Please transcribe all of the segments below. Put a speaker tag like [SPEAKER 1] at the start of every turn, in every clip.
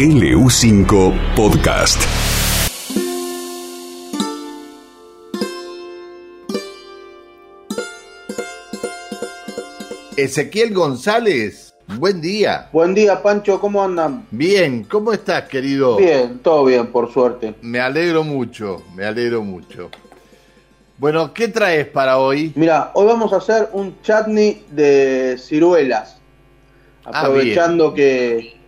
[SPEAKER 1] LU5 Podcast.
[SPEAKER 2] Ezequiel González, buen día.
[SPEAKER 3] Buen día, Pancho, ¿cómo andan?
[SPEAKER 2] Bien, ¿cómo estás, querido?
[SPEAKER 3] Bien, todo bien, por suerte.
[SPEAKER 2] Me alegro mucho, me alegro mucho. Bueno, ¿qué traes para hoy?
[SPEAKER 3] Mira, hoy vamos a hacer un chutney de ciruelas.
[SPEAKER 2] Ah,
[SPEAKER 3] Aprovechando que,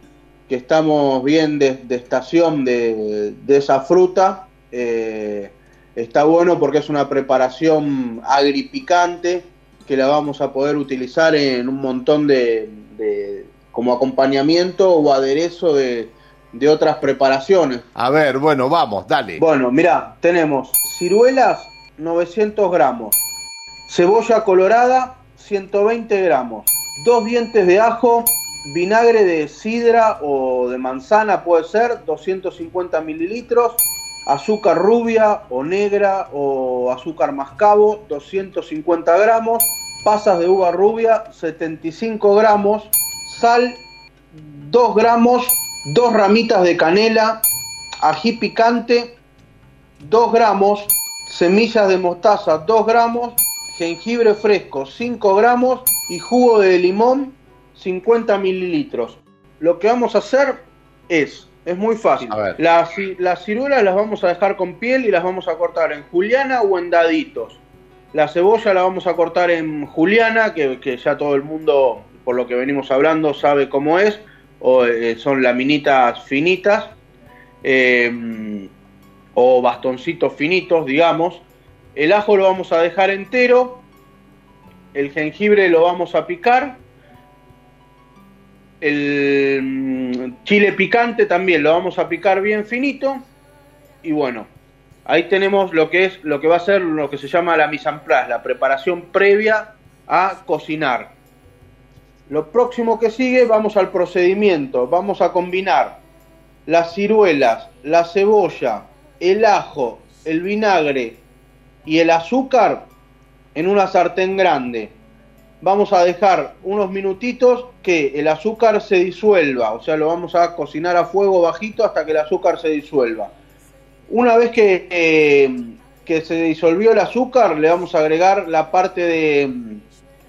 [SPEAKER 3] que estamos bien de, de estación de, de esa fruta, eh, está bueno porque es una preparación agripicante que la vamos a poder utilizar en un montón de, de- como acompañamiento o aderezo de, de otras preparaciones.
[SPEAKER 2] A ver, bueno, vamos, dale.
[SPEAKER 3] Bueno, mira, tenemos ciruelas 900 gramos, cebolla colorada 120 gramos, dos dientes de ajo, vinagre de sidra o de manzana puede ser 250 mililitros, azúcar rubia o negra o azúcar mascabo 250 gramos, pasas de uva rubia 75 gramos, sal 2 gramos, dos ramitas de canela, ají picante 2 gramos, semillas de mostaza 2 gramos, jengibre fresco 5 gramos. Y jugo de limón 50 mililitros. Lo que vamos a hacer es, es muy fácil. Las, las ciruelas las vamos a dejar con piel y las vamos a cortar en juliana o en daditos. La cebolla la vamos a cortar en juliana, que, que ya todo el mundo, por lo que venimos hablando, sabe cómo es. O, eh, son laminitas finitas. eh, o bastoncitos finitos, digamos. El ajo lo vamos a dejar entero. El jengibre lo vamos a picar. El mm, chile picante también lo vamos a picar bien finito. Y bueno, ahí tenemos lo que es lo que va a ser lo que se llama la mise en place, la preparación previa a cocinar. Lo próximo que sigue, vamos al procedimiento. Vamos a combinar las ciruelas, la cebolla, el ajo, el vinagre y el azúcar en una sartén grande. Vamos a dejar unos minutitos que el azúcar se disuelva, o sea, lo vamos a cocinar a fuego bajito hasta que el azúcar se disuelva. Una vez que, eh, que se disolvió el azúcar, le vamos a agregar la parte de,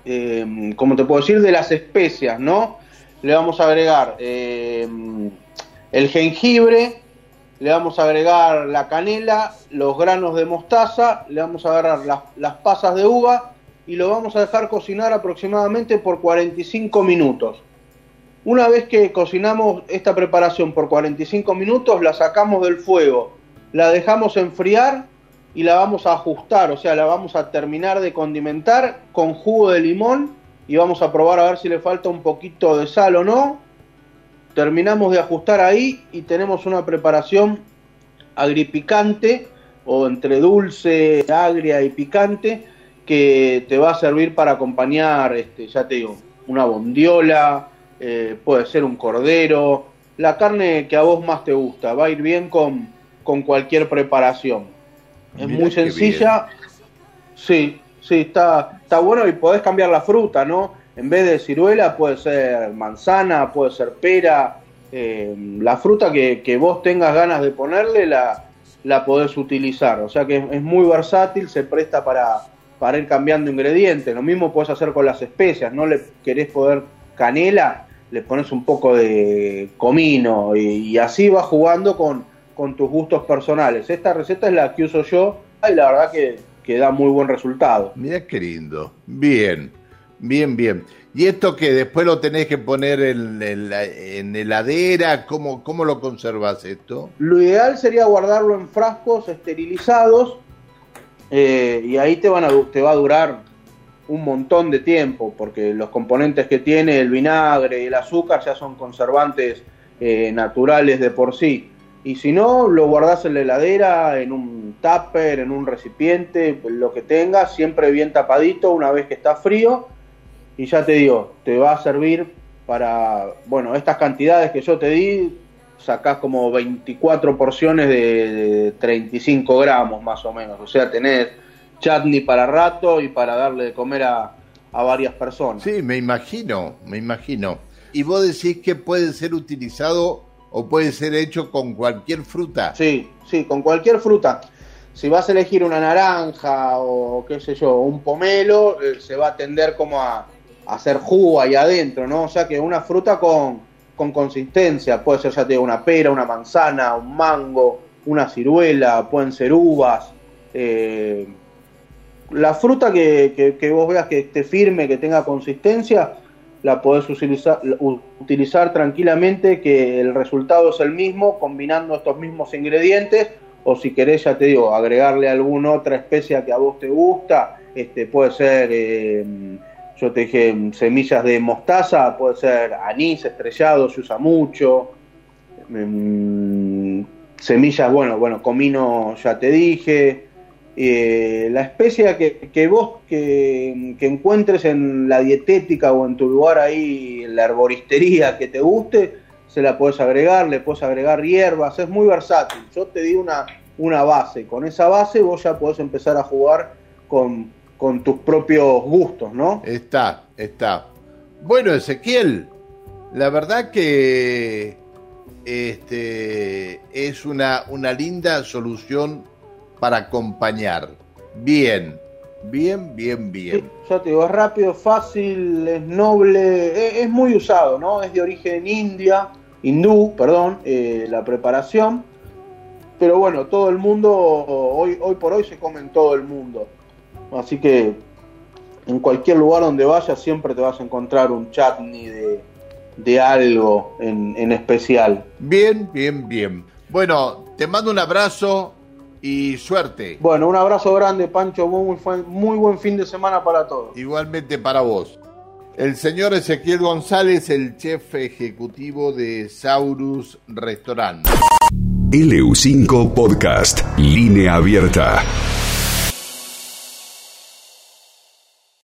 [SPEAKER 3] eh, como te puedo decir, de las especias, ¿no? Le vamos a agregar eh, el jengibre, le vamos a agregar la canela, los granos de mostaza, le vamos a agarrar las, las pasas de uva y lo vamos a dejar cocinar aproximadamente por 45 minutos. Una vez que cocinamos esta preparación por 45 minutos, la sacamos del fuego, la dejamos enfriar y la vamos a ajustar, o sea, la vamos a terminar de condimentar con jugo de limón y vamos a probar a ver si le falta un poquito de sal o no. Terminamos de ajustar ahí y tenemos una preparación agripicante o entre dulce, agria y picante que te va a servir para acompañar, este, ya te digo, una bondiola, eh, puede ser un cordero, la carne que a vos más te gusta, va a ir bien con, con cualquier preparación. Es
[SPEAKER 2] Mirá
[SPEAKER 3] muy sencilla, sí, sí, está, está bueno y podés cambiar la fruta, ¿no? En vez de ciruela puede ser manzana, puede ser pera, eh, la fruta que, que vos tengas ganas de ponerle la, la podés utilizar. O sea que es, es muy versátil, se presta para, para ir cambiando ingredientes. Lo mismo podés hacer con las especias, no le querés poner canela, le pones un poco de comino y, y así vas jugando con, con tus gustos personales. Esta receta es la que uso yo y la verdad que, que da muy buen resultado.
[SPEAKER 2] Mira qué lindo. Bien, bien, bien. ¿Y esto que después lo tenés que poner en, en la- en heladera? ¿Cómo, ¿Cómo lo conservas esto?
[SPEAKER 3] Lo ideal sería guardarlo en frascos esterilizados eh, y ahí te, van a, te va a durar un montón de tiempo porque los componentes que tiene el vinagre y el azúcar ya son conservantes eh, naturales de por sí. Y si no, lo guardás en la heladera, en un tupper, en un recipiente, lo que tengas, siempre bien tapadito una vez que está frío. Y ya te digo, te va a servir para, bueno, estas cantidades que yo te di, sacás como 24 porciones de, de 35 gramos más o menos. O sea, tenés chutney para rato y para darle de comer a, a varias personas.
[SPEAKER 2] Sí, me imagino, me imagino. Y vos decís que puede ser utilizado o puede ser hecho con cualquier fruta.
[SPEAKER 3] Sí, sí, con cualquier fruta. Si vas a elegir una naranja o qué sé yo, un pomelo, eh, se va a tender como a, hacer jugo ahí adentro, ¿no? O sea que una fruta con, con consistencia, puede ser ya te digo, una pera, una manzana, un mango, una ciruela, pueden ser uvas. Eh, la fruta que, vos veas que esté firme, que tenga consistencia, la podés utilizar, utilizar tranquilamente, que el resultado es el mismo, combinando estos mismos ingredientes, o si querés, ya te digo, agregarle alguna otra especia que a vos te gusta, este, puede ser, eh, yo te dije, semillas de mostaza, puede ser anís estrellado, se usa mucho, mm, semillas, bueno, bueno, comino ya te dije, eh, la especia que, que vos que, encuentres en la dietética o en tu lugar ahí, en la herboristería que te guste, se la puedes agregar, le puedes agregar hierbas, es muy versátil. Yo te di una, una base, con esa base vos ya podés empezar a jugar con, con tus propios gustos, ¿no?
[SPEAKER 2] Está, está. Bueno, Ezequiel, la verdad que este, es una, una linda solución para acompañar. Bien, bien, bien, bien.
[SPEAKER 3] ya te digo, es rápido, fácil, es noble, es, muy usado, ¿no? Es de origen india, hindú, perdón, eh, la preparación. Pero bueno, todo el mundo, hoy, hoy por hoy se come en todo el mundo. Así que en cualquier lugar donde vayas siempre te vas a encontrar un chutney de, de algo en, en especial.
[SPEAKER 2] Bien, bien, bien. Bueno, te mando un abrazo y suerte.
[SPEAKER 3] Bueno, un abrazo grande, Pancho. Muy, muy buen fin de semana para todos.
[SPEAKER 2] Igualmente para vos. El señor Ezequiel González, el chef ejecutivo de Saurus Restaurant.
[SPEAKER 1] LU5 Podcast, línea abierta.